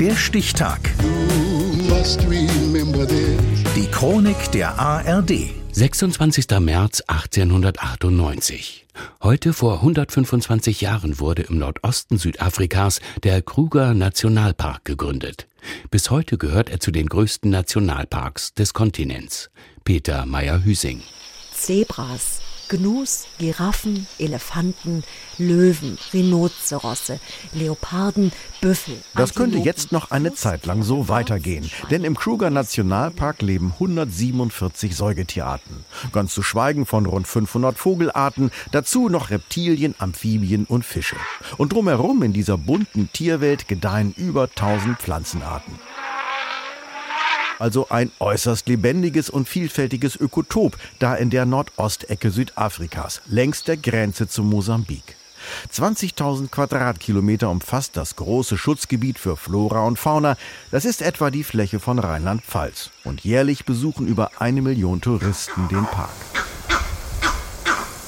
Der Stichtag. Die Chronik der ARD. 26. März 1898. Heute vor 125 Jahren wurde im Nordosten Südafrikas der Kruger Nationalpark gegründet. Bis heute gehört er zu den größten Nationalparks des Kontinents. Peter Meyer-Hüsing. Zebras, Gnus, Giraffen, Elefanten, Löwen, Rhinozerosse, Leoparden, Büffel. Das könnte jetzt noch eine Zeit lang so weitergehen, denn im Kruger Nationalpark leben 147 Säugetierarten. Ganz zu schweigen von rund 500 Vogelarten, dazu noch Reptilien, Amphibien und Fische. Und drumherum in dieser bunten Tierwelt gedeihen über 1000 Pflanzenarten also ein äußerst lebendiges und vielfältiges Ökotop, da in der Nordostecke Südafrikas, längs der Grenze zu Mosambik. 20.000 Quadratkilometer umfasst das große Schutzgebiet für Flora und Fauna. Das ist etwa die Fläche von Rheinland-Pfalz. Und jährlich besuchen über eine Million Touristen den Park.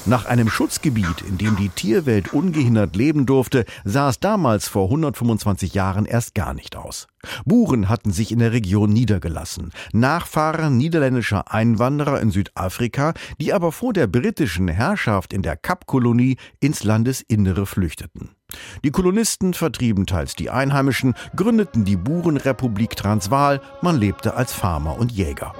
Nach einem Schutzgebiet, in dem die Tierwelt ungehindert leben durfte, sah es damals vor 125 Jahren erst gar nicht aus. Buren hatten sich in der Region niedergelassen, Nachfahren niederländischer Einwanderer in Südafrika, die aber vor der britischen Herrschaft in der Kapkolonie ins Landesinnere flüchteten. Die Kolonisten vertrieben teils die Einheimischen, gründeten die Burenrepublik Transvaal, man lebte als Farmer und Jäger.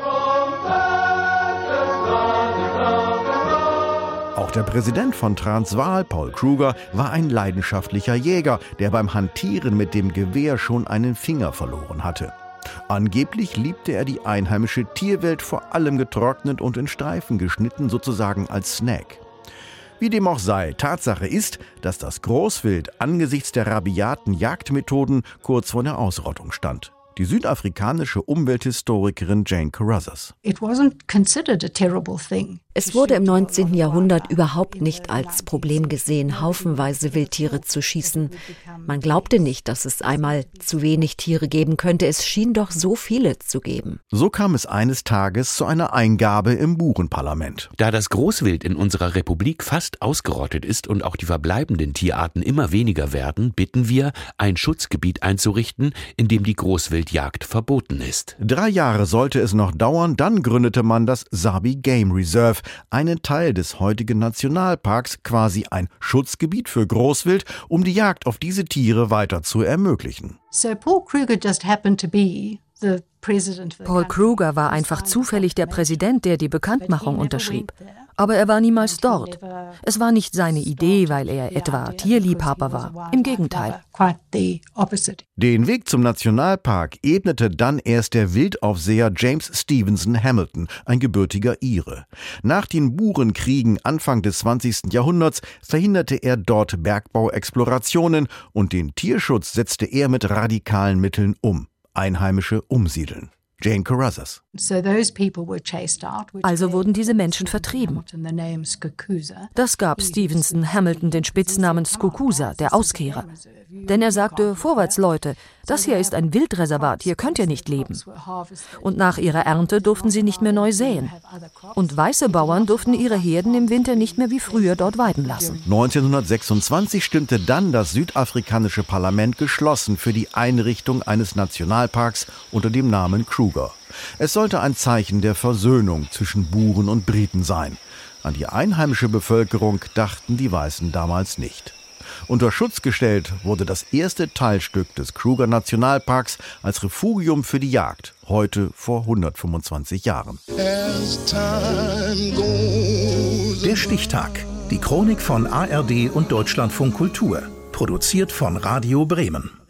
Auch der Präsident von Transvaal, Paul Kruger, war ein leidenschaftlicher Jäger, der beim Hantieren mit dem Gewehr schon einen Finger verloren hatte. Angeblich liebte er die einheimische Tierwelt vor allem getrocknet und in Streifen geschnitten, sozusagen als Snack. Wie dem auch sei, Tatsache ist, dass das Großwild angesichts der rabiaten Jagdmethoden kurz vor der Ausrottung stand die südafrikanische Umwelthistorikerin Jane Carruthers. Es wurde im 19. Jahrhundert überhaupt nicht als Problem gesehen, haufenweise Wildtiere zu schießen. Man glaubte nicht, dass es einmal zu wenig Tiere geben könnte. Es schien doch so viele zu geben. So kam es eines Tages zu einer Eingabe im Burenparlament. Da das Großwild in unserer Republik fast ausgerottet ist und auch die verbleibenden Tierarten immer weniger werden, bitten wir, ein Schutzgebiet einzurichten, in dem die Großwild Wildjagd verboten ist. Drei Jahre sollte es noch dauern, dann gründete man das Sabi Game Reserve, einen Teil des heutigen Nationalparks, quasi ein Schutzgebiet für Großwild, um die Jagd auf diese Tiere weiter zu ermöglichen. So Paul Kruger just happened to be the Paul Kruger war einfach zufällig der Präsident, der die Bekanntmachung unterschrieb. Aber er war niemals dort. Es war nicht seine Idee, weil er etwa Tierliebhaber war. Im Gegenteil. Den Weg zum Nationalpark ebnete dann erst der Wildaufseher James Stevenson Hamilton, ein gebürtiger Ire. Nach den Burenkriegen Anfang des 20. Jahrhunderts verhinderte er dort Bergbauexplorationen und den Tierschutz setzte er mit radikalen Mitteln um. Einheimische umsiedeln. Jane Carruthers. Also wurden diese Menschen vertrieben. Das gab Stevenson Hamilton den Spitznamen Skukusa, der Auskehrer. Denn er sagte, vorwärts Leute, das hier ist ein Wildreservat, hier könnt ihr nicht leben. Und nach ihrer Ernte durften sie nicht mehr neu säen. Und weiße Bauern durften ihre Herden im Winter nicht mehr wie früher dort weiden lassen. 1926 stimmte dann das südafrikanische Parlament geschlossen für die Einrichtung eines Nationalparks unter dem Namen Kruger. Es sollte ein Zeichen der Versöhnung zwischen Buren und Briten sein. An die einheimische Bevölkerung dachten die Weißen damals nicht. Unter Schutz gestellt wurde das erste Teilstück des Kruger Nationalparks als Refugium für die Jagd, heute vor 125 Jahren. Der Stichtag. Die Chronik von ARD und Deutschlandfunk Kultur. Produziert von Radio Bremen.